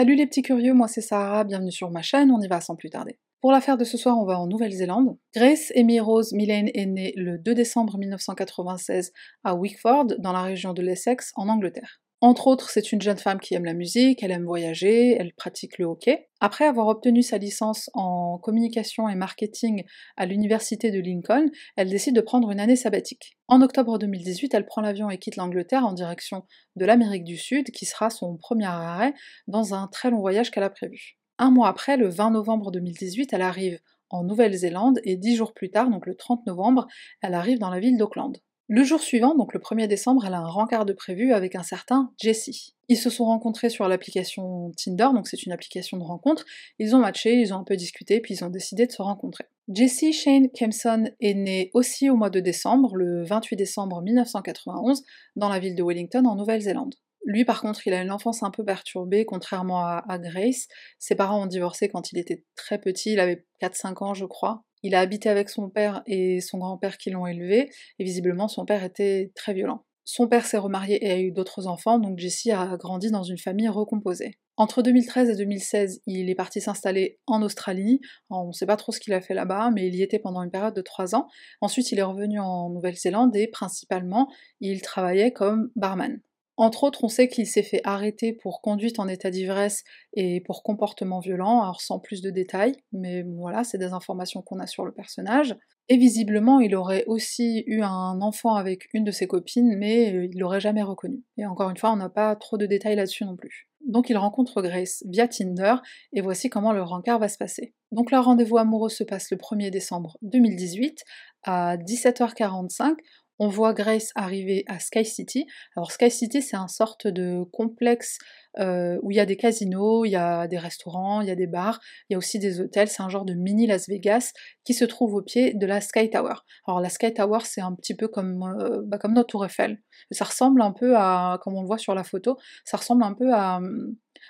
Salut les petits curieux, moi c'est Sarah, bienvenue sur ma chaîne, on y va sans plus tarder. Pour l'affaire de ce soir, on va en Nouvelle-Zélande. Grace Amy Rose Millane est née le 2 décembre 1996 à Wickford, dans la région de l'Essex, en Angleterre. Entre autres, c'est une jeune femme qui aime la musique, elle aime voyager, elle pratique le hockey. Après avoir obtenu sa licence en communication et marketing à l'université de Lincoln, elle décide de prendre une année sabbatique. En octobre 2018, elle prend l'avion et quitte l'Angleterre en direction de l'Amérique du Sud, qui sera son premier arrêt dans un très long voyage qu'elle a prévu. Un mois après, le 20 novembre 2018, elle arrive en Nouvelle-Zélande et dix jours plus tard, donc le 30 novembre, elle arrive dans la ville d'Auckland. Le jour suivant, donc le 1er décembre, elle a un rencard de prévu avec un certain Jesse. Ils se sont rencontrés sur l'application Tinder, donc c'est une application de rencontre. Ils ont matché, ils ont un peu discuté, puis ils ont décidé de se rencontrer. Jesse Shane Kempson est né aussi au mois de décembre, le 28 décembre 1991, dans la ville de Wellington, en Nouvelle-Zélande. Lui, par contre, il a une enfance un peu perturbée, contrairement à Grace. Ses parents ont divorcé quand il était très petit, il avait 4-5 ans, je crois. Il a habité avec son père et son grand-père qui l'ont élevé, et visiblement son père était très violent. Son père s'est remarié et a eu d'autres enfants, donc Jesse a grandi dans une famille recomposée. Entre 2013 et 2016, il est parti s'installer en Australie. on ne sait pas trop ce qu'il a fait là-bas, mais il y était pendant une période de 3 ans. Ensuite, il est revenu en Nouvelle-Zélande et principalement, il travaillait comme barman. Entre autres, on sait qu'il s'est fait arrêter pour conduite en état d'ivresse et pour comportement violent, alors sans plus de détails, mais voilà, c'est des informations qu'on a sur le personnage. Et visiblement, il aurait aussi eu un enfant avec une de ses copines, mais il l'aurait jamais reconnu. Et encore une fois, on n'a pas trop de détails là-dessus non plus. Donc il rencontre Grace via Tinder, et voici comment le rencard va se passer. Donc leur rendez-vous amoureux se passe le 1er décembre 2018 à 17h45 on voit Grace arriver à Sky City. Alors Sky City, c'est un sorte de complexe euh, où il y a des casinos, il y a des restaurants, il y a des bars, il y a aussi des hôtels. C'est un genre de mini Las Vegas qui se trouve au pied de la Sky Tower. Alors la Sky Tower, c'est un petit peu comme, euh, bah, notre Tour Eiffel. Ça ressemble un peu à, comme on le voit sur la photo, ça ressemble un peu à,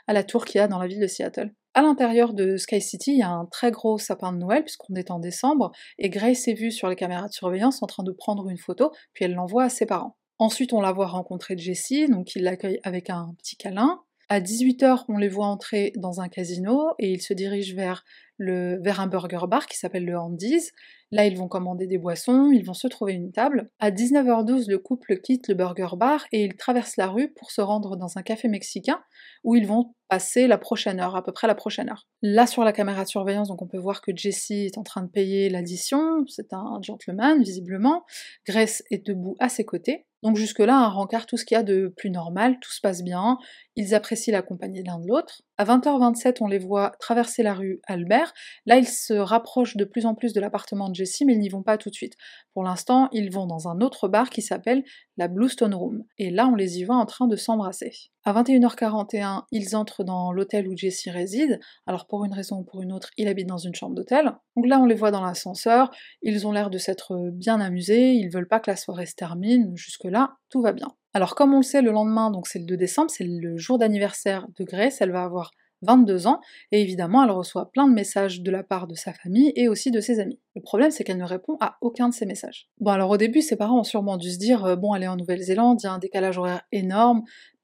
à la tour qu'il y a dans la ville de Seattle. À l'intérieur de Sky City, il y a un très gros sapin de Noël, puisqu'on est en décembre, et Grace est vue sur les caméras de surveillance en train de prendre une photo, puis elle l'envoie à ses parents. Ensuite, on la voit rencontrer Jessie, donc il l'accueille avec un petit câlin. À 18h, on les voit entrer dans un casino et ils se dirigent vers, le, vers un burger bar qui s'appelle le Andy's. Là, ils vont commander des boissons, ils vont se trouver une table. À 19h12, le couple quitte le burger bar et ils traversent la rue pour se rendre dans un café mexicain où ils vont passer la prochaine heure, à peu près la prochaine heure. Là, sur la caméra de surveillance, donc on peut voir que Jesse est en train de payer l'addition, c'est un gentleman, visiblement. Grace est debout à ses côtés. Donc jusque-là, un rencard, tout ce qu'il y a de plus normal, tout se passe bien, ils apprécient la compagnie l'un de l'autre. À 20h27, on les voit traverser la rue Albert. Là, ils se rapprochent de plus en plus de l'appartement de Jessie, mais ils n'y vont pas tout de suite. Pour l'instant, ils vont dans un autre bar qui s'appelle la Bluestone Room. Et là, on les y voit en train de s'embrasser. À 21h41, ils entrent dans l'hôtel où Jessie réside. Alors pour une raison ou pour une autre, il habite dans une chambre d'hôtel. Donc là, on les voit dans l'ascenseur. Ils ont l'air de s'être bien amusés. Ils veulent pas que la soirée se termine. Jusque-là, tout va bien. Alors comme on le sait, le lendemain, donc c'est le 2 décembre, c'est le jour d'anniversaire de Grace, elle va avoir 22 ans, et évidemment elle reçoit plein de messages de la part de sa famille et aussi de ses amis. Le problème c'est qu'elle ne répond à aucun de ces messages. Bon alors au début ses parents ont sûrement dû se dire, euh, bon elle est en Nouvelle-Zélande, il y a un décalage horaire énorme,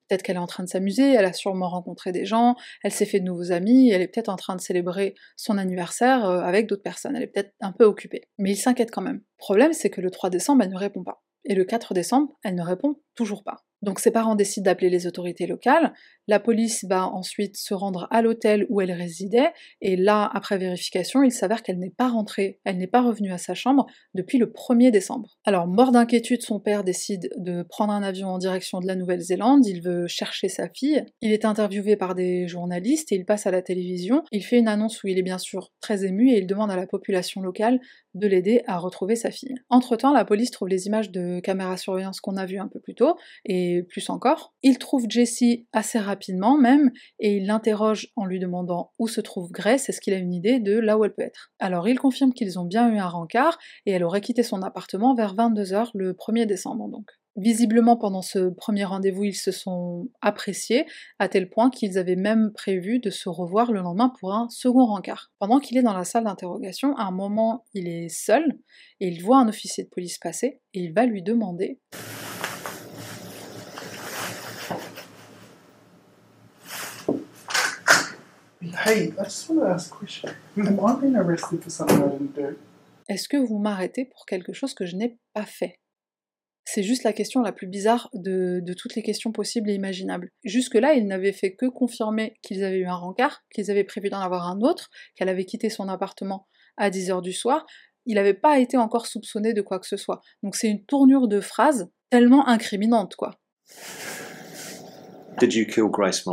peut-être qu'elle est en train de s'amuser, elle a sûrement rencontré des gens, elle s'est fait de nouveaux amis, elle est peut-être en train de célébrer son anniversaire euh, avec d'autres personnes, elle est peut-être un peu occupée. Mais il s'inquiète quand même. Le problème c'est que le 3 décembre elle ne répond pas. Et le 4 décembre, elle ne répond toujours pas. Donc ses parents décident d'appeler les autorités locales, la police va ensuite se rendre à l'hôtel où elle résidait, et là, après vérification, il s'avère qu'elle n'est pas rentrée, elle n'est pas revenue à sa chambre depuis le 1er décembre. Alors, mort d'inquiétude, son père décide de prendre un avion en direction de la Nouvelle-Zélande, il veut chercher sa fille, il est interviewé par des journalistes et il passe à la télévision, il fait une annonce où il est bien sûr très ému et il demande à la population locale de l'aider à retrouver sa fille. Entre-temps, la police trouve les images de caméra surveillance qu'on a vues un peu plus tôt, et plus encore. Il trouve Jessie assez rapidement rapidement même, et il l'interroge en lui demandant où se trouve Grace, est-ce qu'il a une idée de là où elle peut être? Alors il confirme qu'ils ont bien eu un rencard, et elle aurait quitté son appartement vers 22h le 1er décembre donc. Visiblement, pendant ce premier rendez-vous, ils se sont appréciés, à tel point qu'ils avaient même prévu de se revoir le lendemain pour un second rencard. Pendant qu'il est dans la salle d'interrogation, à un moment, il est seul, et il voit un officier de police passer, et il va lui demander Hey, I just want to ask a question. Am I being arrested for something I didn't do? Est-ce que vous m'arrêtez pour quelque chose que je n'ai pas fait? C'est juste la question la plus bizarre de, de toutes les questions possibles et imaginables. Jusque-là, ils n'avaient fait que confirmer qu'ils avaient eu un rencard, qu'ils avaient prévu d'en avoir un autre, qu'elle avait quitté son appartement à 10h du soir. Il n'avait pas été encore soupçonné de quoi que ce soit. Donc c'est une tournure de phrase tellement incriminante, quoi. Did you kill Grace?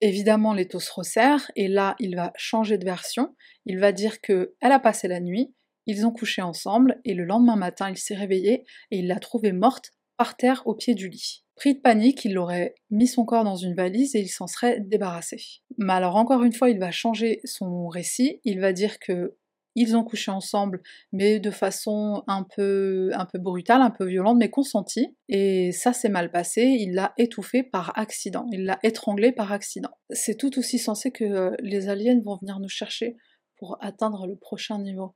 Évidemment, les taux se resserrent, et là, il va changer de version. Il va dire que elle a passé la nuit, ils ont couché ensemble, et le lendemain matin, il s'est réveillé et il l'a trouvée morte par terre au pied du lit. Pris de panique, il aurait mis son corps dans une valise et il s'en serait débarrassé. Mais alors encore une fois, il va changer son récit. Il va dire que ils ont couché ensemble, mais de façon un peu, un peu brutale, un peu violente, mais consentie. Et ça s'est mal passé, il l'a étouffé par accident, il l'a étranglé par accident. C'est tout aussi sensé que euh, les aliens vont venir nous chercher pour atteindre le prochain niveau.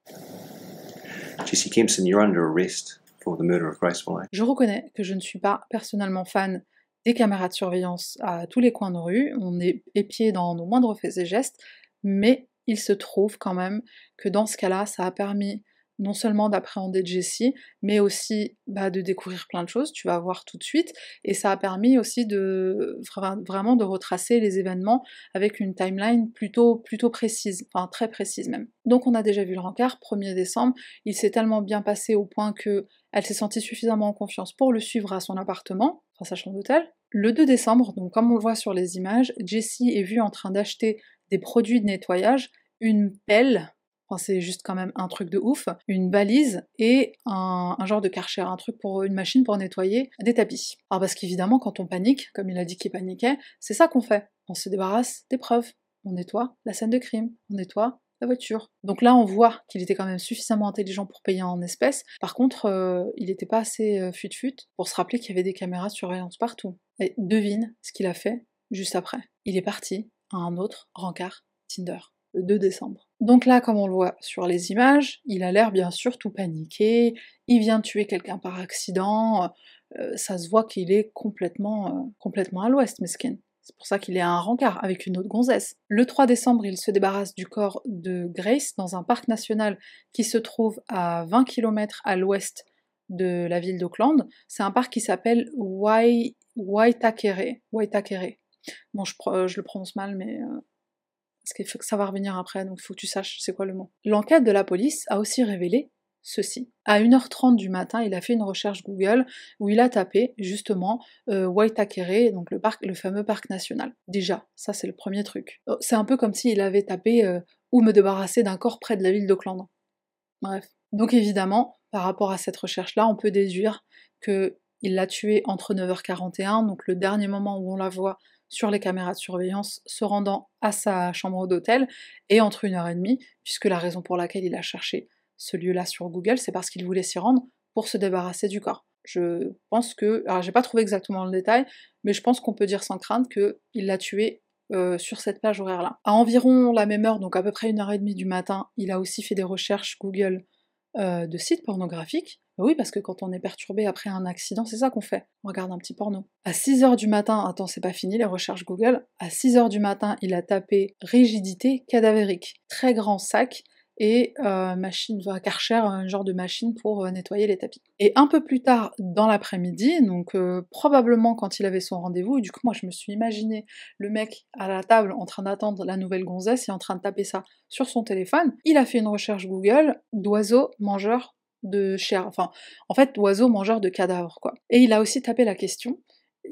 Jesse Kimpson, you're under arrest for the murder of Grace. Je reconnais que je ne suis pas personnellement fan des caméras de surveillance à tous les coins de rue, on est épié dans nos moindres faits et gestes, mais il se trouve quand même que dans ce cas-là, ça a permis non seulement d'appréhender Jessie, mais aussi bah, de découvrir plein de choses, tu vas voir tout de suite, et ça a permis aussi de vraiment de retracer les événements avec une timeline plutôt, plutôt précise, enfin très précise même. Donc on a déjà vu le rencard, 1er décembre, il s'est tellement bien passé au point que elle s'est sentie suffisamment en confiance pour le suivre à son appartement, enfin sa chambre d'hôtel. Le 2 décembre, donc comme on le voit sur les images, Jessie est vue en train d'acheter des produits de nettoyage, une pelle, c'est juste quand même un truc de ouf, une balise et un, genre de karcher, un truc pour une machine pour nettoyer des tapis. Alors parce qu'évidemment quand on panique, comme il a dit qu'il paniquait, c'est ça qu'on fait. On se débarrasse des preuves, on nettoie la scène de crime, on nettoie la voiture. Donc là, on voit qu'il était quand même suffisamment intelligent pour payer en espèces. Par contre, euh, il n'était pas assez euh, fut-fut pour se rappeler qu'il y avait des caméras de surveillance partout. Et devine ce qu'il a fait juste après. Il est parti un autre rencard Tinder, le 2 décembre. Donc là, comme on le voit sur les images, il a l'air bien sûr tout paniqué, il vient tuer quelqu'un par accident, euh, ça se voit qu'il est complètement, euh, complètement à l'ouest, mesquin. C'est pour ça qu'il est à un rencard avec une autre gonzesse. Le 3 décembre, il se débarrasse du corps de Grace dans un parc national qui se trouve à 20 km à l'ouest de la ville d'Auckland. C'est un parc qui s'appelle Wai... Waitakere. Waitakere. Bon, je, je, le prononce mal, mais euh, parce qu'il faut que ça va revenir après, donc il faut que tu saches c'est quoi le mot. L'enquête de la police a aussi révélé ceci. À 1h30 du matin, il a fait une recherche Google où il a tapé justement euh, Waitakere, donc le, parc, le fameux parc national. Déjà, ça c'est le premier truc. Oh, c'est un peu comme s'il avait tapé euh, où me débarrasser d'un corps près de la ville d'Auckland. Bref. Donc évidemment, par rapport à cette recherche-là, on peut déduire que il l'a tué entre 9h41, donc le dernier moment où on la voit sur les caméras de surveillance se rendant à sa chambre d'hôtel et entre une heure et demie, puisque la raison pour laquelle il a cherché ce lieu-là sur Google, c'est parce qu'il voulait s'y rendre pour se débarrasser du corps. Je pense que, alors j'ai pas trouvé exactement le détail, mais je pense qu'on peut dire sans crainte qu'il l'a tué euh, sur cette plage horaire-là. À environ la même heure, donc à peu près une heure et demie du matin, il a aussi fait des recherches Google euh, de sites pornographiques. Oui, parce que quand on est perturbé après un accident, c'est ça qu'on fait. On regarde un petit porno. À 6h du matin, attends, c'est pas fini les recherches Google. À 6h du matin, il a tapé rigidité cadavérique. Très grand sac et euh, machine, va Karcher, un genre de machine pour euh, nettoyer les tapis. Et un peu plus tard dans l'après-midi, donc euh, probablement quand il avait son rendez-vous, du coup moi je me suis imaginé le mec à la table en train d'attendre la nouvelle gonzesse et en train de taper ça sur son téléphone, il a fait une recherche Google d'oiseaux mangeurs de chair, enfin en fait d'oiseaux mangeurs de cadavres quoi. Et il a aussi tapé la question,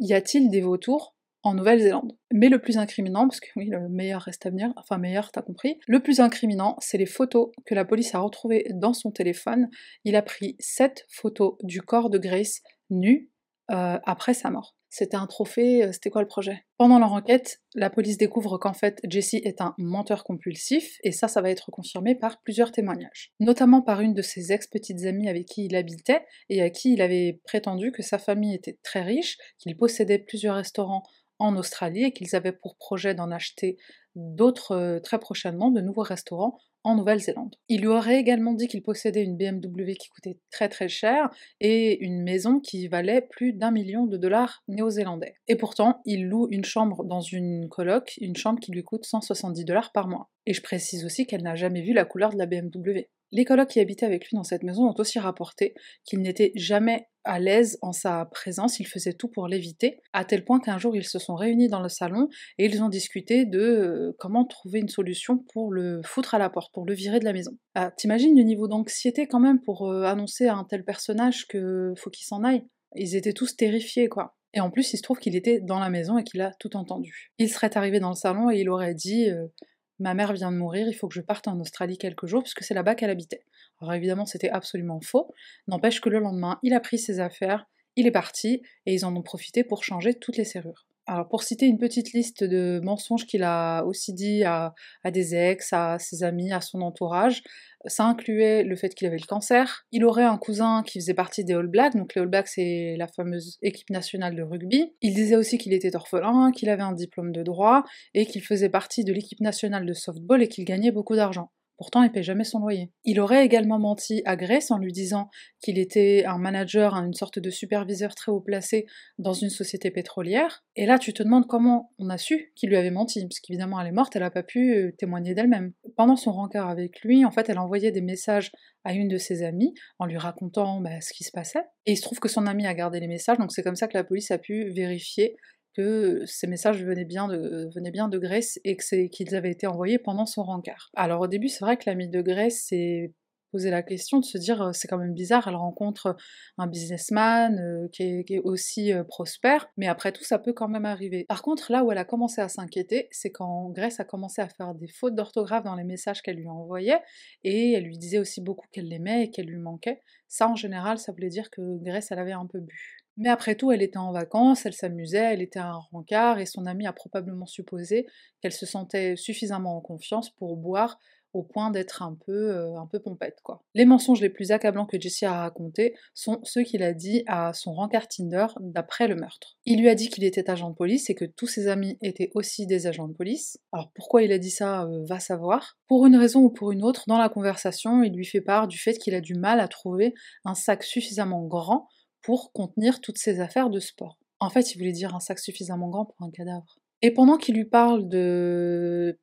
y a-t-il des vautours en Nouvelle-Zélande? Mais le plus incriminant, parce que oui, le meilleur reste à venir, enfin meilleur, t'as compris, le plus incriminant, c'est les photos que la police a retrouvées dans son téléphone. Il a pris 7 photos du corps de Grace nu euh, après sa mort. C'était un trophée, euh, c'était quoi le projet? Pendant leur enquête, la police découvre qu'en fait Jesse est un menteur compulsif, et ça, ça va être confirmé par plusieurs témoignages. Notamment par une de ses ex-petites amies avec qui il habitait, et à qui il avait prétendu que sa famille était très riche, qu'il possédait plusieurs restaurants en Australie et qu'ils avaient pour projet d'en acheter d'autres euh, très prochainement, de nouveaux restaurants en Nouvelle-Zélande. Il lui aurait également dit qu'il possédait une BMW qui coûtait très très cher et une maison qui valait plus d'un million de dollars néo-zélandais. Et pourtant, il loue une chambre dans une coloc, une chambre qui lui coûte 170 dollars par mois. Et je précise aussi qu'elle n'a jamais vu la couleur de la BMW. Les colocs qui habitaient avec lui dans cette maison ont aussi rapporté qu'il n'était jamais à l'aise en sa présence, il faisait tout pour l'éviter, à tel point qu'un jour ils se sont réunis dans le salon et ils ont discuté de euh, comment trouver une solution pour le foutre à la porte, pour le virer de la maison. Ah, T'imagines le niveau d'anxiété quand même pour euh, annoncer à un tel personnage que faut qu'il s'en aille Ils étaient tous terrifiés quoi. Et en plus, il se trouve qu'il était dans la maison et qu'il a tout entendu. Il serait arrivé dans le salon et il aurait dit euh, Ma mère vient de mourir, il faut que je parte en Australie quelques jours, puisque c'est là-bas qu'elle habitait. Alors évidemment, c'était absolument faux. N'empêche que le lendemain, il a pris ses affaires, il est parti, et ils en ont profité pour changer toutes les serrures. Alors pour citer une petite liste de mensonges qu'il a aussi dit à, des ex, à ses amis, à son entourage, ça incluait le fait qu'il avait le cancer. Il aurait un cousin qui faisait partie des All Blacks, donc les All Blacks c'est la fameuse équipe nationale de rugby. Il disait aussi qu'il était orphelin, qu'il avait un diplôme de droit et qu'il faisait partie de l'équipe nationale de softball et qu'il gagnait beaucoup d'argent. Pourtant, il paie jamais son loyer. Il aurait également menti à Grace en lui disant qu'il était un manager, une sorte de superviseur très haut placé dans une société pétrolière. Et là, tu te demandes comment on a su qu'il lui avait menti, parce qu'évidemment, elle est morte, elle n'a pas pu euh, témoigner d'elle-même. Pendant son rencard avec lui, en fait, elle envoyait des messages à une de ses amies en lui racontant bah, ce qui se passait. Et il se trouve que son amie a gardé les messages, donc c'est comme ça que la police a pu vérifier que ces messages venaient bien de, venaient bien de Grèce et qu'ils avaient été envoyés pendant son rencard. Alors au début, c'est vrai que l'ami de Grèce s'est posé la question de se dire c'est quand même bizarre, elle rencontre un businessman euh, qui, est, aussi euh, prospère, mais après tout ça peut quand même arriver. Par contre là où elle a commencé à s'inquiéter, c'est quand Grèce a commencé à faire des fautes d'orthographe dans les messages qu'elle lui envoyait, et elle lui disait aussi beaucoup qu'elle l'aimait et qu'elle lui manquait. Ça en général ça voulait dire que Grèce elle avait un peu bu. Mais après tout, elle était en vacances, elle s'amusait, elle était à un rencard, et son amie a probablement supposé qu'elle se sentait suffisamment en confiance pour boire au point d'être un peu, euh, un peu pompette, quoi. Les mensonges les plus accablants que Jessie a racontés sont ceux qu'il a dit à son rencard Tinder d'après le meurtre. Il lui a dit qu'il était agent de police et que tous ses amis étaient aussi des agents de police. Alors pourquoi il a dit ça, euh, va savoir. Pour une raison ou pour une autre, dans la conversation, il lui fait part du fait qu'il a du mal à trouver un sac suffisamment grand pour contenir toutes ses affaires de sport. En fait, il voulait dire un sac suffisamment grand pour un cadavre. Et pendant qu'il lui parle de,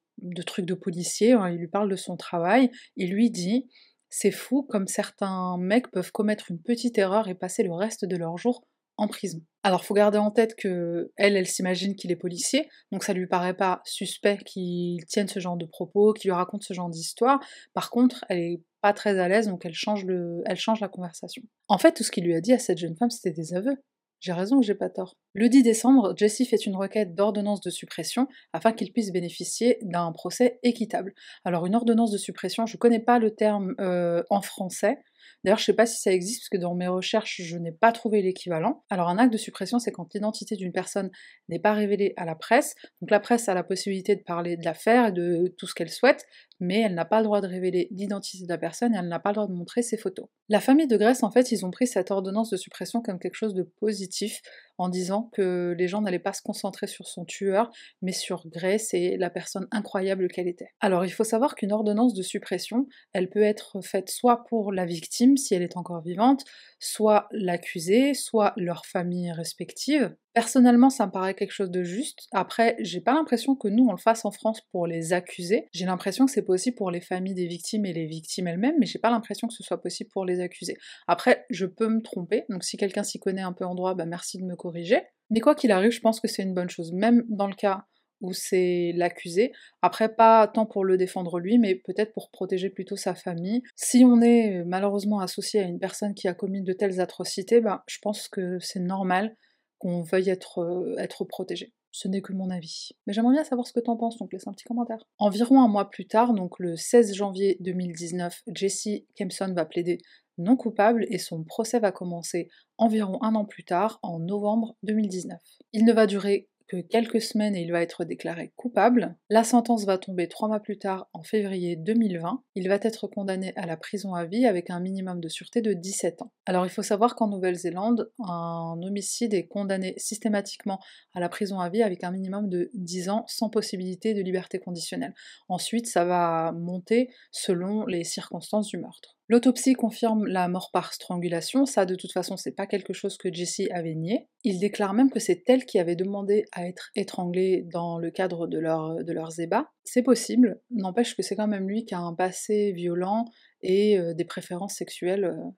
trucs de policier, hein, il lui parle de son travail, il lui dit c'est fou comme certains mecs peuvent commettre une petite erreur et passer le reste de leur jour en prison. Alors faut garder en tête que elle, elle s'imagine qu'il est policier, donc ça lui paraît pas suspect qu'il tienne ce genre de propos, qu'il lui raconte ce genre d'histoire. Par contre, elle est pas très à l'aise, donc elle change, le, elle change la conversation. En fait, tout ce qu'il lui a dit à cette jeune femme, c'était des aveux. J'ai raison j'ai pas tort? Le 10 décembre, Jessie fait une requête d'ordonnance de suppression afin qu'il puisse bénéficier d'un procès équitable. Alors une ordonnance de suppression, je connais pas le terme euh, en français, D'ailleurs, je sais pas si ça existe, parce que dans mes recherches, je n'ai pas trouvé l'équivalent. Alors, un acte de suppression, c'est quand l'identité d'une personne n'est pas révélée à la presse. Donc, la presse a la possibilité de parler de l'affaire et de tout ce qu'elle souhaite, mais elle n'a pas le droit de révéler l'identité de la personne et elle n'a pas le droit de montrer ses photos. La famille de Grèce, en fait, ils ont pris cette ordonnance de suppression comme quelque chose de positif, en disant que les gens n'allaient pas se concentrer sur son tueur, mais sur Grace et la personne incroyable qu'elle était. Alors il faut savoir qu'une ordonnance de suppression, elle peut être faite soit pour la victime, si elle est encore vivante, soit l'accusé, soit leur famille respective. Personnellement, ça me paraît quelque chose de juste. Après, j'ai pas l'impression que nous on le fasse en France pour les accusés. J'ai l'impression que c'est possible pour les familles des victimes et les victimes elles-mêmes, mais j'ai pas l'impression que ce soit possible pour les accusés. Après, je peux me tromper, donc si quelqu'un s'y connaît un peu en droit, bah merci de me corriger. Mais quoi qu'il arrive, je pense que c'est une bonne chose, même dans le cas où c'est l'accusé. Après, pas tant pour le défendre lui, mais peut-être pour protéger plutôt sa famille. Si on est malheureusement associé à une personne qui a commis de telles atrocités, ben, je pense que c'est normal qu'on veuille être, euh, être protégé. Ce n'est que mon avis. Mais j'aimerais bien savoir ce que t'en penses, donc laisse un petit commentaire. Environ un mois plus tard, donc le 16 janvier 2019, Jesse Kempson va plaider non coupable et son procès va commencer environ un an plus tard, en novembre 2019. Il ne va durer que quelques semaines et il va être déclaré coupable. La sentence va tomber trois mois plus tard, en février 2020. Il va être condamné à la prison à vie avec un minimum de sûreté de 17 ans. Alors il faut savoir qu'en Nouvelle-Zélande, un homicide est condamné systématiquement à la prison à vie avec un minimum de 10 ans sans possibilité de liberté conditionnelle. Ensuite, ça va monter selon les circonstances du meurtre. L'autopsie confirme la mort par strangulation, ça de toute façon c'est pas quelque chose que Jessie avait nié. Il déclare même que c'est elle qui avait demandé à être étranglée dans le cadre de, leur, de leurs ébats. C'est possible, n'empêche que c'est quand même lui qui a un passé violent et euh, des préférences sexuelles euh,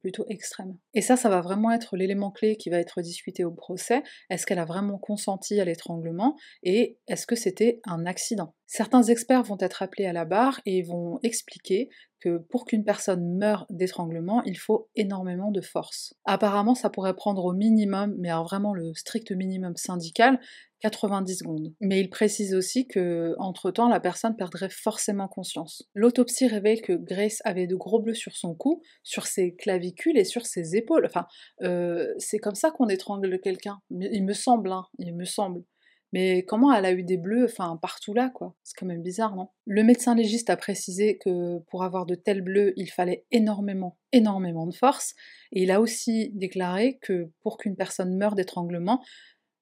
plutôt extrême. Et ça, ça va vraiment être l'élément clé qui va être discuté au procès. Est-ce qu'elle a vraiment consenti à l'étranglement et est-ce que c'était un accident? Certains experts vont être appelés à la barre et vont expliquer que pour qu'une personne meure d'étranglement, il faut énormément de force. Apparemment, ça pourrait prendre au minimum, mais vraiment le strict minimum syndical, 90 secondes. Mais il précise aussi que, entre-temps, la personne perdrait forcément conscience. L'autopsie révèle que Grace avait de gros bleus sur son cou, sur ses clavicules et sur ses épaules. Enfin, euh, c'est comme ça qu'on étrangle quelqu'un. Il me semble, hein, il me semble. Mais comment elle a eu des bleus, enfin, partout là, quoi? C'est quand même bizarre, non? Le médecin légiste a précisé que pour avoir de tels bleus, il fallait énormément, énormément de force. Et il a aussi déclaré que pour qu'une personne meure d'étranglement,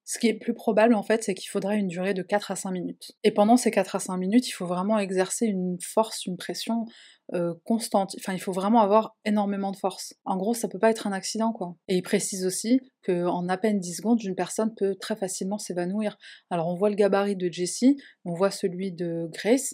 ce qui est plus probable en fait, c'est qu'il faudrait une durée de 4 à 5 minutes. Et pendant ces 4 à 5 minutes, il faut vraiment exercer une force, une pression euh, constante. Enfin, il faut vraiment avoir énormément de force. En gros, ça peut pas être un accident quoi. Et il précise aussi qu'en à peine 10 secondes, une personne peut très facilement s'évanouir. Alors on voit le gabarit de Jessie, on voit celui de Grace,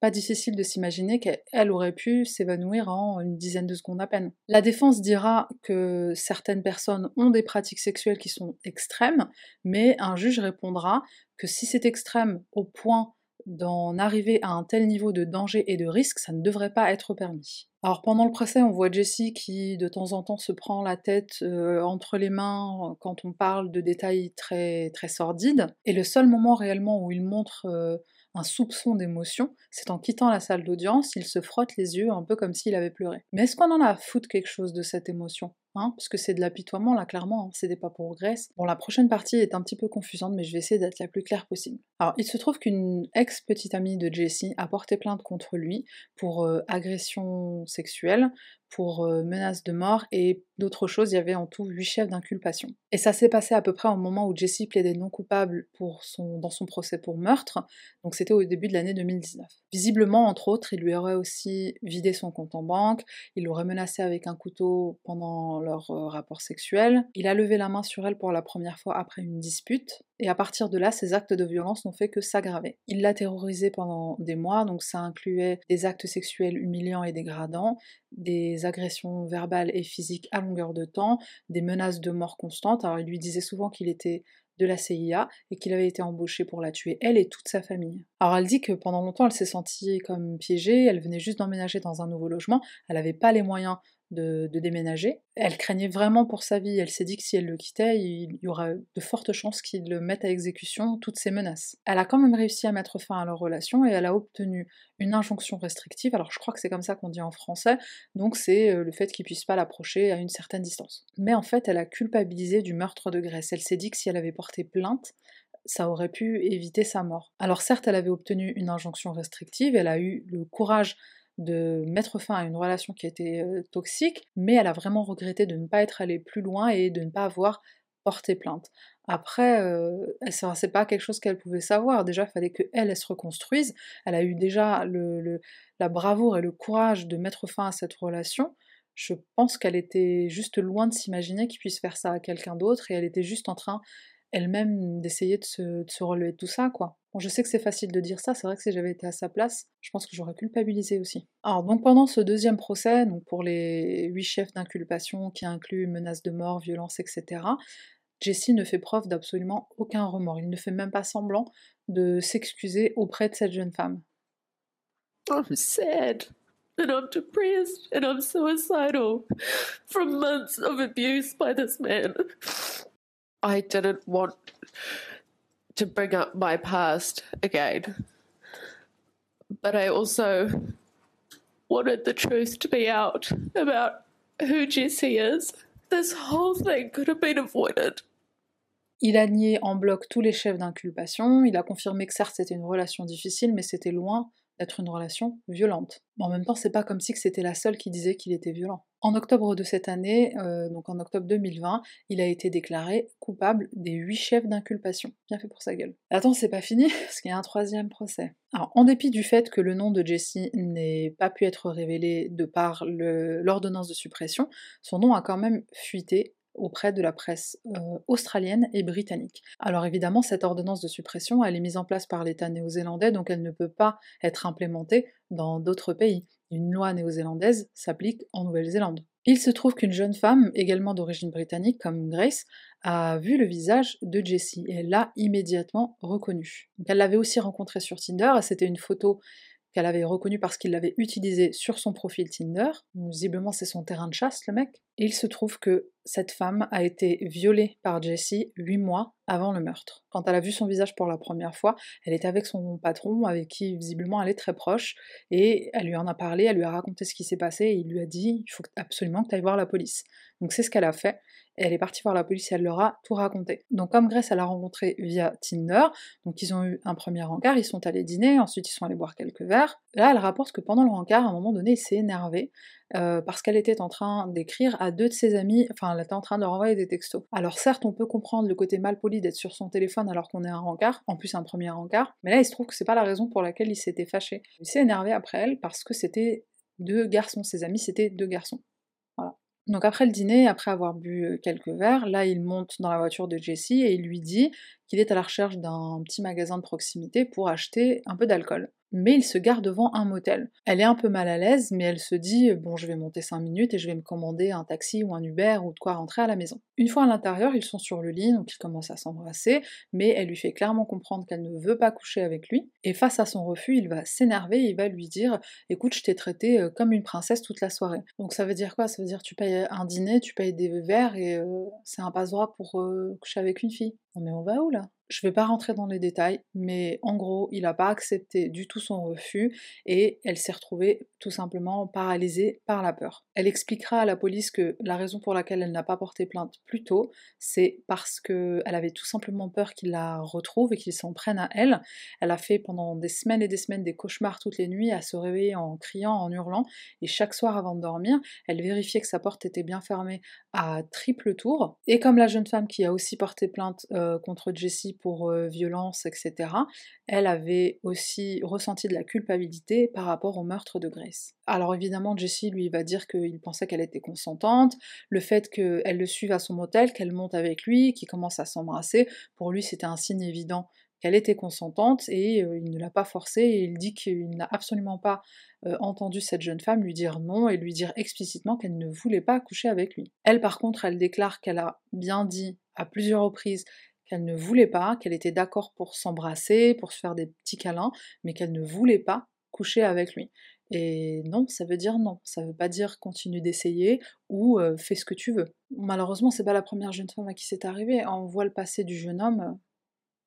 pas difficile de s'imaginer qu'elle aurait pu s'évanouir en une dizaine de secondes à peine. La défense dira que certaines personnes ont des pratiques sexuelles qui sont extrêmes, mais un juge répondra que si c'est extrême au point d'en arriver à un tel niveau de danger et de risque, ça ne devrait pas être permis. Alors pendant le procès, on voit Jessie qui de temps en temps se prend la tête euh, entre les mains quand on parle de détails très très sordides, et le seul moment réellement où il montre euh, soupçon d'émotion, c'est en quittant la salle d'audience, il se frotte les yeux un peu comme s'il avait pleuré. Mais est-ce qu'on en a à foutre quelque chose de cette émotion hein? Parce que c'est de l'apitoiement là, clairement, hein, c'était pas pour Grèce. Bon, la prochaine partie est un petit peu confusante, mais je vais essayer d'être la plus claire possible. Alors, il se trouve qu'une ex-petite amie de Jessie a porté plainte contre lui pour euh, agression sexuelle, pour menace de mort et d'autres choses. Il y avait en tout huit chefs d'inculpation. Et ça s'est passé à peu près au moment où Jessie plaidait non coupable pour son, dans son procès pour meurtre. Donc c'était au début de l'année 2019. Visiblement, entre autres, il lui aurait aussi vidé son compte en banque, il l'aurait menacé avec un couteau pendant leur rapport sexuel, il a levé la main sur elle pour la première fois après une dispute, et à partir de là, ses actes de violence n'ont fait que s'aggraver. Il l'a terrorisée pendant des mois, donc ça incluait des actes sexuels humiliants et dégradants, des agressions verbales et physiques à longueur de temps, des menaces de mort constantes. Alors il lui disait souvent qu'il était de la CIA et qu'il avait été embauché pour la tuer, elle et toute sa famille. Alors elle dit que pendant longtemps elle s'est sentie comme piégée, elle venait juste d'emménager dans un nouveau logement, elle n'avait pas les moyens de, déménager. Elle craignait vraiment pour sa vie. Elle s'est dit que si elle le quittait, il y aurait de fortes chances qu'il le mette à exécution toutes ses menaces. Elle a quand même réussi à mettre fin à leur relation et elle a obtenu une injonction restrictive. Alors je crois que c'est comme ça qu'on dit en français. Donc c'est euh, le fait qu'il puisse pas l'approcher à une certaine distance. Mais en fait, elle a culpabilisé du meurtre de Grèce. Elle s'est dit que si elle avait porté plainte, ça aurait pu éviter sa mort. Alors certes, elle avait obtenu une injonction restrictive, elle a eu le courage de mettre fin à une relation qui était euh, toxique, mais elle a vraiment regretté de ne pas être allée plus loin et de ne pas avoir porté plainte. Après, euh, c'est pas quelque chose qu'elle pouvait savoir. Déjà, il fallait qu'elle, elle se reconstruise. Elle a eu déjà la bravoure et le courage de mettre fin à cette relation. Je pense qu'elle était juste loin de s'imaginer qu'il puisse faire ça à quelqu'un d'autre et elle était juste en train elle-même d'essayer de se, relever de tout ça, quoi. Bon, je sais que c'est facile de dire ça, c'est vrai que si j'avais été à sa place, je pense que j'aurais culpabilisé aussi. Alors, donc pendant ce deuxième procès, donc pour les huit chefs d'inculpation qui incluent menaces de mort, violence, etc., Jesse ne fait preuve d'absolument aucun remords. Il ne fait même pas semblant de s'excuser auprès de cette jeune femme. I'm sad and I'm depressed and I'm suicidal from months of abuse by this man. I didn't want to bring up my past again. But I also wanted the truth to be out about who Jesse is. This whole thing could have been avoided Il a nié en bloc tous les chefs d'inculpation, il a confirmé que certes c'était une relation difficile, mais c'était loin une relation violente. Mais en même temps, c'est pas comme si c'était la seule qui disait qu'il était violent. En octobre de cette année, euh, donc en octobre 2020, il a été déclaré coupable des huit chefs d'inculpation. Bien fait pour sa gueule. Attends, c'est pas fini, parce qu'il y a un troisième procès. Alors, en dépit du fait que le nom de Jesse n'ait pas pu être révélé de par l'ordonnance de suppression, son nom a quand même fuité auprès de la presse euh, australienne et britannique. Alors évidemment, cette ordonnance de suppression, elle est mise en place par l'État néo-zélandais, donc elle ne peut pas être implémentée dans d'autres pays. Une loi néo-zélandaise s'applique en Nouvelle-Zélande. Il se trouve qu'une jeune femme, également d'origine britannique comme Grace, a vu le visage de Jessie et l'a immédiatement reconnu. elle l'avait aussi rencontré sur Tinder, c'était une photo qu'elle avait reconnue parce qu'il l'avait utilisée sur son profil Tinder. Visiblement, c'est son terrain de chasse, le mec. Il se trouve que cette femme a été violée par Jessie huit mois avant le meurtre. Quand elle a vu son visage pour la première fois, elle était avec son patron, avec qui visiblement elle est très proche, et elle lui en a parlé, elle lui a raconté ce qui s'est passé, et il lui a dit il faut absolument que tu ailles voir la police. Donc c'est ce qu'elle a fait. Elle est partie voir la police et elle leur a tout raconté. Donc comme Grace, elle a rencontré via Tinder, donc ils ont eu un premier rencard, ils sont allés dîner, ensuite ils sont allés boire quelques verres. Là, elle rapporte que pendant le rencard, à un moment donné, il s'est énervé, euh, parce qu'elle était en train d'écrire à deux de ses amis, enfin elle était en train de leur envoyer des textos. Alors certes, on peut comprendre le côté mal poli d'être sur son téléphone alors qu'on est un rencard, en plus un premier rencard, mais là il se trouve que c'est pas la raison pour laquelle il s'était fâché. Il s'est énervé après elle parce que c'était deux garçons, ses amis c'était deux garçons. Voilà. Donc après le dîner, après avoir bu euh, quelques verres, là il monte dans la voiture de Jessie et il lui dit qu'il est à la recherche d'un petit magasin de proximité pour acheter un peu d'alcool mais il se gare devant un motel. Elle est un peu mal à l'aise, mais elle se dit bon, je vais monter 5 minutes et je vais me commander un taxi ou un Uber ou de quoi rentrer à la maison. Une fois à l'intérieur, ils sont sur le lit, donc ils commencent à s'embrasser, mais elle lui fait clairement comprendre qu'elle ne veut pas coucher avec lui, et face à son refus, il va s'énerver, il va lui dire écoute, je t'ai traité euh, comme une princesse toute la soirée. Donc ça veut dire quoi? Ça veut dire tu payes un dîner, tu payes des verres et euh, c'est un passe-droit pour euh, coucher avec une fille. Non mais on va où là? Je vais pas rentrer dans les détails, mais en gros, il n'a pas accepté du tout son refus et elle s'est retrouvée tout simplement paralysée par la peur. Elle expliquera à la police que la raison pour laquelle elle n'a pas porté plainte tôt, c'est parce qu'elle avait tout simplement peur qu'il la retrouve et qu'il s'en prenne à elle. Elle a fait pendant des semaines et des semaines des cauchemars toutes les nuits à se réveiller en criant, en hurlant, et chaque soir avant de dormir, elle vérifiait que sa porte était bien fermée à triple tour. Et comme la jeune femme qui a aussi porté plainte euh, contre Jessie pour euh, violence, etc., elle avait aussi ressenti de la culpabilité par rapport au meurtre de Grace. Alors évidemment, Jessie lui va dire qu'il pensait qu'elle était consentante, le fait qu'elle le suive à son motel, qu'elle monte avec lui, qu'il commence à s'embrasser, pour lui c'était un signe évident qu'elle était consentante et euh, il ne l'a pas forcée et il dit qu'il n'a absolument pas euh, entendu cette jeune femme lui dire non et lui dire explicitement qu'elle ne voulait pas coucher avec lui. Elle par contre, elle déclare qu'elle a bien dit à plusieurs reprises qu'elle ne voulait pas, qu'elle était d'accord pour s'embrasser, pour se faire des petits câlins, mais qu'elle ne voulait pas coucher avec lui. Et non, ça veut dire non. Ça veut pas dire continue d'essayer ou euh, fais ce que tu veux. Malheureusement, c'est pas la première jeune femme à qui c'est arrivé. On voit le passé du jeune homme,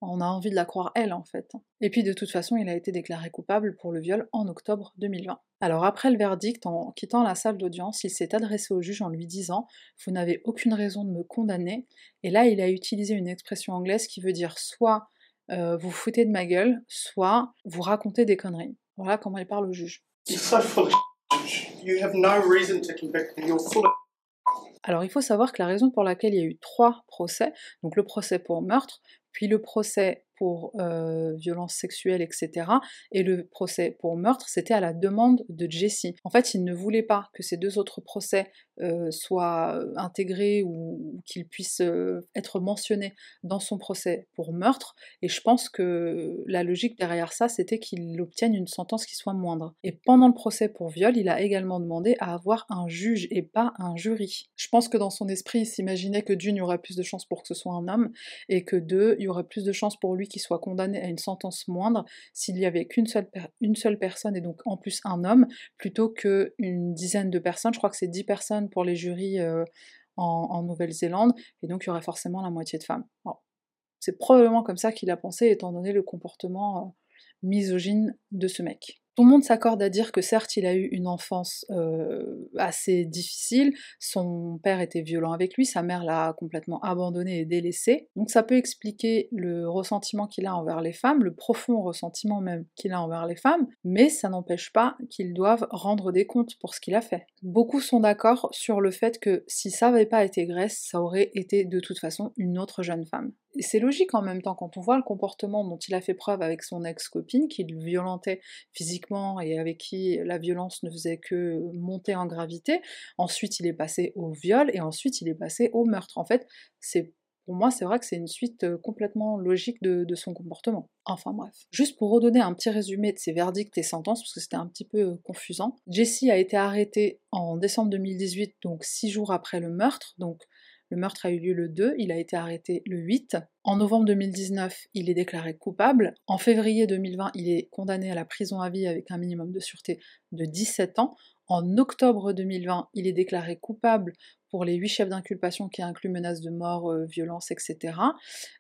on a envie de la croire elle en fait. Et puis de toute façon, il a été déclaré coupable pour le viol en octobre 2020. Alors après le verdict, en quittant la salle d'audience, il s'est adressé au juge en lui disant Vous n'avez aucune raison de me condamner. Et là, il a utilisé une expression anglaise qui veut dire soit euh, vous foutez de ma gueule, soit vous racontez des conneries. Voilà comment il parle au juge. Alors il faut savoir que la raison pour laquelle il y a eu trois procès, donc le procès pour meurtre, puis le procès pour euh, violence sexuelle, etc. Et le procès pour meurtre, c'était à la demande de Jessie. En fait, il ne voulait pas que ces deux autres procès euh, soient euh, intégrés ou, qu'ils puissent être mentionnés dans son procès pour meurtre. Et je pense que la logique derrière ça, c'était qu'il obtienne une sentence qui soit moindre. Et pendant le procès pour viol, il a également demandé à avoir un juge et pas un jury. Je pense que dans son esprit, il s'imaginait que d'une, il y aurait plus de chances pour que ce soit un homme, et que deux, il y aurait plus de chances pour lui qui soit condamné à une sentence moindre s'il y avait qu'une seule, une seule personne et donc en plus un homme, plutôt qu'une dizaine de personnes. Je crois que c'est 10 personnes pour les jurys euh, en, Nouvelle-Zélande, et donc il y aurait forcément la moitié de femmes. C'est probablement comme ça qu'il a pensé, étant donné le comportement euh, misogyne de ce mec. Tout le monde s'accorde à dire que certes il a eu une enfance euh, assez difficile, son père était violent avec lui, sa mère l'a complètement abandonné et délaissé, donc ça peut expliquer le ressentiment qu'il a envers les femmes, le profond ressentiment même qu'il a envers les femmes, mais ça n'empêche pas qu'ils doivent rendre des comptes pour ce qu'il a fait. Beaucoup sont d'accord sur le fait que si ça n'avait pas été Grace, ça aurait été de toute façon une autre jeune femme. C'est logique en même temps quand on voit le comportement dont il a fait preuve avec son ex-copine, qui le violentait physiquement et avec qui la violence ne faisait que monter en gravité. Ensuite, il est passé au viol et ensuite il est passé au meurtre. En fait, c'est pour moi, c'est vrai que c'est une suite euh, complètement logique de, son comportement. Enfin bref. Juste pour redonner un petit résumé de ses verdicts et sentences, parce que c'était un petit peu euh, confusant, Jesse a été arrêté en décembre 2018, donc six jours après le meurtre, donc le meurtre a eu lieu le 2, il a été arrêté le 8. En novembre 2019, il est déclaré coupable. En février 2020, il est condamné à la prison à vie avec un minimum de sûreté de 17 ans. En octobre 2020, il est déclaré coupable pour les huit chefs d'inculpation qui incluent menaces de mort, euh, violence, etc.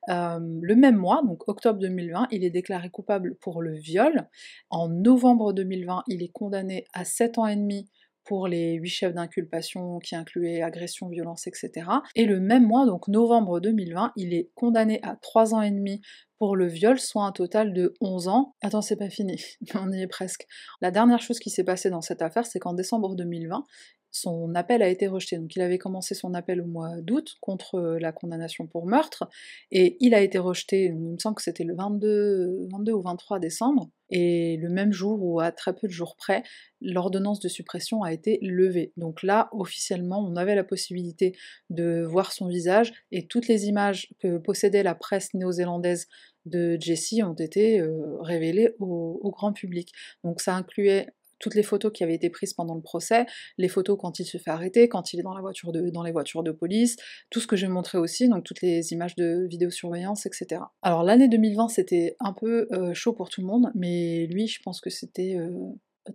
Euh, le même mois, donc octobre 2020, il est déclaré coupable pour le viol. En novembre 2020, il est condamné à 7 ans et demi pour les huit chefs d'inculpation qui incluaient agression, violence, etc. Et le même mois, donc novembre 2020, il est condamné à 3 ans et demi pour le viol, soit un total de 11 ans. Attends, c'est pas fini, on y est presque. La dernière chose qui s'est passée dans cette affaire, c'est qu'en décembre 2020, son appel a été rejeté. Donc il avait commencé son appel au mois d'août contre la condamnation pour meurtre, et il a été rejeté, il me semble que c'était le 22, 22 ou 23 décembre, et le même jour ou à très peu de jours près, l'ordonnance de suppression a été levée. Donc là, officiellement, on avait la possibilité de voir son visage, et toutes les images que possédait la presse néo-zélandaise de Jesse ont été euh, révélées au grand public. Donc ça incluait toutes les photos qui avaient été prises pendant le procès, les photos quand il se fait arrêter, quand il est dans, la voiture de, dans les voitures de police, tout ce que j'ai montré aussi, donc toutes les images de vidéosurveillance, etc. Alors l'année 2020 c'était un peu euh, chaud pour tout le monde, mais lui je pense que c'était euh,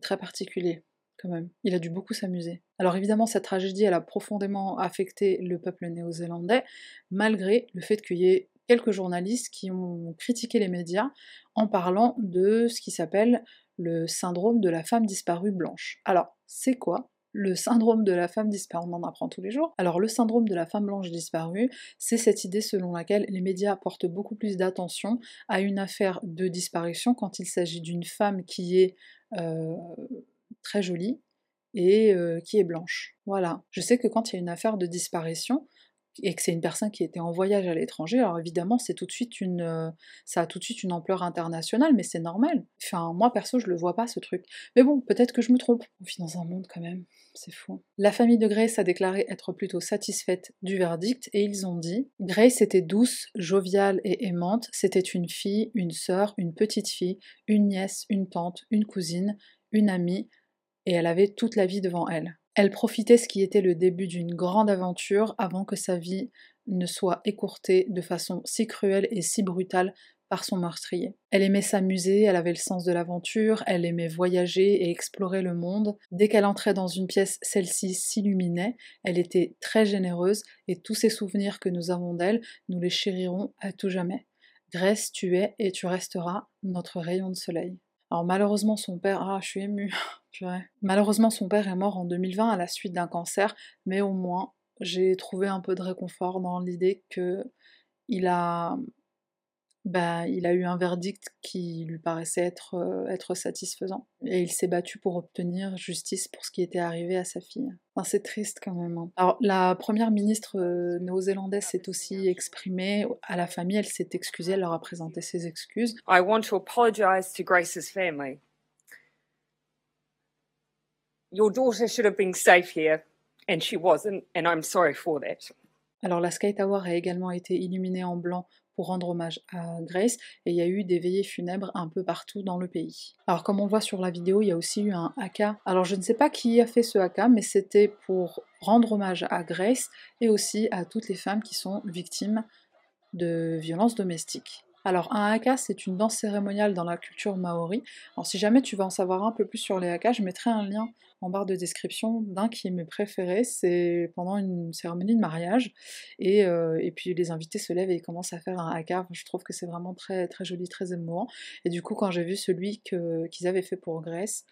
très particulier quand même. Il a dû beaucoup s'amuser. Alors évidemment, cette tragédie, elle a profondément affecté le peuple néo-zélandais, malgré le fait qu'il y ait quelques journalistes qui ont critiqué les médias en parlant de ce qui s'appelle le syndrome de la femme disparue blanche. Alors, c'est quoi le syndrome de la femme disparue, on en apprend tous les jours. Alors le syndrome de la femme blanche disparue, c'est cette idée selon laquelle les médias portent beaucoup plus d'attention à une affaire de disparition quand il s'agit d'une femme qui est euh, très jolie et euh, qui est blanche. Voilà. Je sais que quand il y a une affaire de disparition, et que c'est une personne qui était en voyage à l'étranger, alors évidemment c'est tout de suite une, euh, ça a tout de suite une ampleur internationale, mais c'est normal. Enfin moi perso je le vois pas ce truc. Mais bon peut-être que je me trompe. On vit dans un monde quand même, c'est fou. La famille de Grace a déclaré être plutôt satisfaite du verdict et ils ont dit Grace était douce, joviale et aimante. C'était une fille, une sœur, une petite fille, une nièce, une tante, une cousine, une amie, et elle avait toute la vie devant elle. Elle profitait ce qui était le début d'une grande aventure avant que sa vie ne soit écourtée de façon si cruelle et si brutale par son meurtrier. Elle aimait s'amuser, elle avait le sens de l'aventure, elle aimait voyager et explorer le monde. Dès qu'elle entrait dans une pièce, celle-ci s'illuminait, elle était très généreuse et tous ces souvenirs que nous avons d'elle, nous les chérirons à tout jamais. Grèce, tu es et tu resteras notre rayon de soleil. Alors malheureusement son père, ah je suis émue, malheureusement son père est mort en 2020 à la suite d'un cancer, mais au moins j'ai trouvé un peu de réconfort dans l'idée que il a bah, il a eu un verdict qui lui paraissait être, euh, être satisfaisant. Et il s'est battu pour obtenir justice pour ce qui était arrivé à sa fille. Enfin, c'est triste quand même. Hein. Alors, la première ministre euh, néo-zélandaise s'est aussi exprimée à la famille, elle s'est excusée, elle leur a présenté ses excuses. I want to apologize to Grace's family. Your daughter should have been safe here, and she wasn't, and I'm sorry for that. Alors la Sky Tower a également été illuminée en blanc pour rendre hommage à Grace, et il y a eu des veillées funèbres un peu partout dans le pays. Alors comme on voit sur la vidéo, il y a aussi eu un haka. Alors je ne sais pas qui a fait ce haka, mais c'était pour rendre hommage à Grace et aussi à toutes les femmes qui sont victimes de violences domestiques. Alors un haka c'est une danse cérémoniale dans la culture maori. Alors si jamais tu veux en savoir un peu plus sur les haka, je mettrai un lien en barre de description d'un qui est mes préférés, c'est pendant une cérémonie de mariage, et, euh, puis les invités se lèvent et commencent à faire un haka, je trouve que c'est vraiment très, très joli, très émouvant, et du coup quand j'ai vu celui qu'ils avaient fait pour Grèce,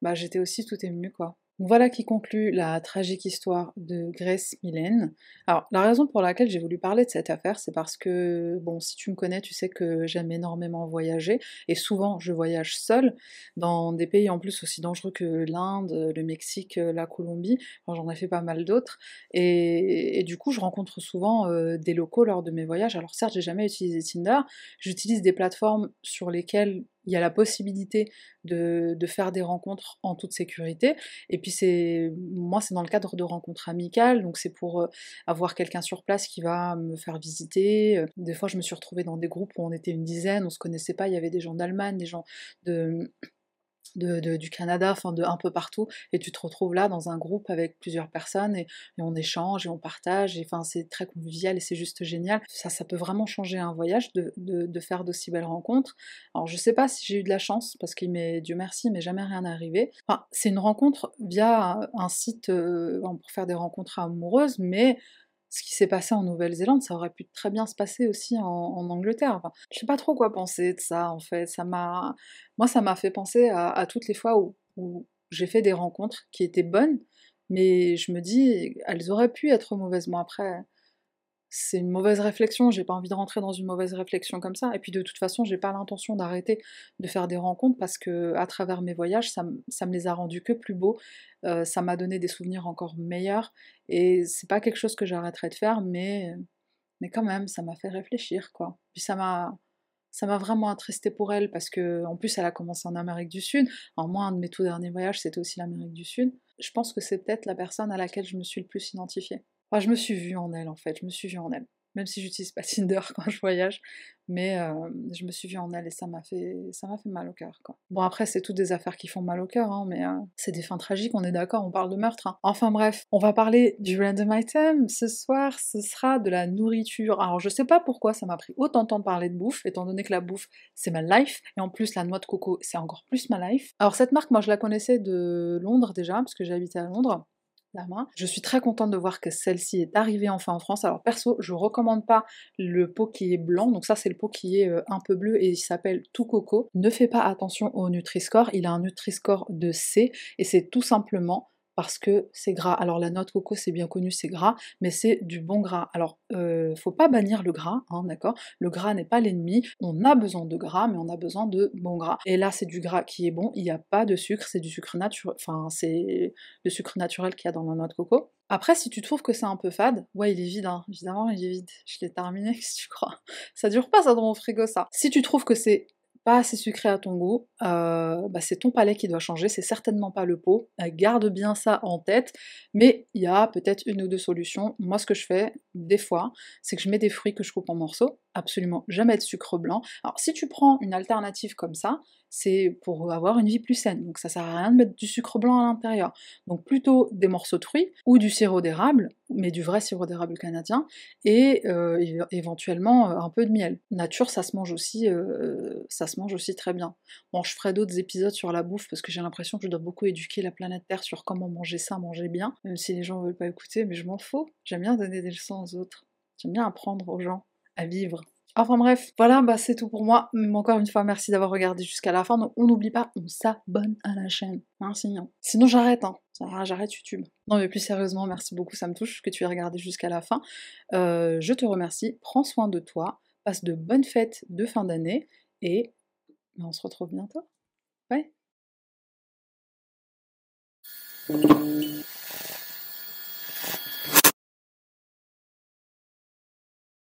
bah j'étais aussi tout émue quoi. Voilà qui conclut la tragique histoire de Grace Mylène. Alors, la raison pour laquelle j'ai voulu parler de cette affaire, c'est parce que, bon, si tu me connais, tu sais que j'aime énormément voyager, et souvent je voyage seule, dans des pays en plus aussi dangereux que l'Inde, le Mexique, la Colombie, j'en ai fait pas mal d'autres, et, du coup je rencontre souvent euh, des locaux lors de mes voyages. Alors certes, j'ai jamais utilisé Tinder, j'utilise des plateformes sur lesquelles il y a la possibilité de, faire des rencontres en toute sécurité. Et puis c'est moi c'est dans le cadre de rencontres amicales, donc c'est pour euh, avoir quelqu'un sur place qui va me faire visiter. Euh, des fois je me suis retrouvée dans des groupes où on était une dizaine, on se connaissait pas, il y avait des gens d'Allemagne, des gens de du Canada, enfin de un peu partout, et tu te retrouves là dans un groupe avec plusieurs personnes et, on échange et on partage, et enfin c'est très convivial et c'est juste génial. Ça, ça peut vraiment changer un voyage de, de, faire d'aussi belles rencontres. Alors je sais pas si j'ai eu de la chance, parce qu'il m'est, Dieu merci, mais jamais rien arrivé. Enfin, c'est une rencontre via un site euh, pour faire des rencontres amoureuses, mais ce qui s'est passé en Nouvelle-Zélande, ça aurait pu très bien se passer aussi en, Angleterre. Enfin, je sais pas trop quoi penser de ça, en fait. Ça m'a, moi, ça m'a fait penser à, toutes les fois où, où j'ai fait des rencontres qui étaient bonnes, mais je me dis, elles auraient pu être mauvaises. Moi, après, c'est une mauvaise réflexion, j'ai pas envie de rentrer dans une mauvaise réflexion comme ça. Et puis de toute façon, j'ai pas l'intention d'arrêter de faire des rencontres parce que à travers mes voyages, ça, me les a rendus que plus beaux, euh, ça m'a donné des souvenirs encore meilleurs. Et c'est pas quelque chose que j'arrêterai de faire, mais, mais quand même, ça m'a fait réfléchir, quoi. Puis ça m'a ça m'a vraiment attristé pour elle parce que en plus elle a commencé en Amérique du Sud. En moi, un de mes tout derniers voyages, c'était aussi l'Amérique du Sud. Je pense que c'est peut-être la personne à laquelle je me suis le plus identifiée je me suis vue en elle en fait, je me suis vue en elle. Même si j'utilise pas Tinder quand je voyage, mais euh, je me suis vue en elle et ça m'a fait, ça m'a fait mal au cœur. Bon après c'est toutes des affaires qui font mal au cœur, hein, mais euh, c'est des fins tragiques, on est d'accord, on parle de meurtre. Hein. Enfin bref, on va parler du random item. Ce soir, ce sera de la nourriture. Alors je sais pas pourquoi ça m'a pris autant de temps de parler de bouffe, étant donné que la bouffe c'est ma life, et en plus la noix de coco c'est encore plus ma life. Alors cette marque, moi je la connaissais de Londres déjà, parce que habité à Londres. Je suis très contente de voir que celle-ci est arrivée enfin en France. Alors perso, je recommande pas le pot qui est blanc, donc ça c'est le pot qui est euh, un peu bleu et il s'appelle Tout Coco. Ne fais pas attention au Nutri-Score, il a un Nutri-Score de C et c'est tout simplement parce que c'est gras. Alors la noix de coco, c'est bien connu, c'est gras, mais c'est du bon gras. Alors, euh, faut pas bannir le gras, hein, d'accord? Le gras n'est pas l'ennemi. On a besoin de gras, mais on a besoin de bon gras. Et là, c'est du gras qui est bon. Il n'y a pas de sucre, c'est du sucre naturel. Enfin, c'est le sucre naturel qu'il y a dans la noix de coco. Après, si tu trouves que c'est un peu fade, ouais, il est vide, hein. évidemment, il est vide. Je l'ai terminé, que tu crois Ça dure pas ça dans mon frigo, ça. Si tu trouves que c'est pas assez sucré à ton goût, euh, bah, c'est ton palais qui doit changer, c'est certainement pas le pot. Euh, garde bien ça en tête, mais il y a peut-être une ou deux solutions. Moi, ce que je fais, des fois, c'est que je mets des fruits que je coupe en morceaux, absolument jamais de sucre blanc. Alors, si tu prends une alternative comme ça, c'est pour avoir une vie plus saine. Donc ça sert à rien de mettre du sucre blanc à l'intérieur. Donc plutôt des morceaux de fruits ou du sirop d'érable, mais du vrai sirop d'érable canadien, et euh, éventuellement euh, un peu de miel. Nature, ça se mange aussi, euh, ça se mange aussi très bien. Bon, je ferai d'autres épisodes sur la bouffe parce que j'ai l'impression que je dois beaucoup éduquer la planète Terre sur comment manger ça, manger bien, même si les gens veulent pas écouter, mais je m'en fous. J'aime bien donner des leçons autres. J'aime bien apprendre aux gens à vivre. Enfin bref, voilà, bah c'est tout pour moi. Encore une fois, merci d'avoir regardé jusqu'à la fin. On n'oublie pas, on s'abonne à la chaîne. Hein, sinon, j'arrête, hein. J'arrête YouTube. Non mais plus sérieusement, merci beaucoup, ça me touche que tu aies regardé jusqu'à la fin. Euh, je te remercie, prends soin de toi, passe de bonnes fêtes de fin d'année et bah, on se retrouve bientôt. Bye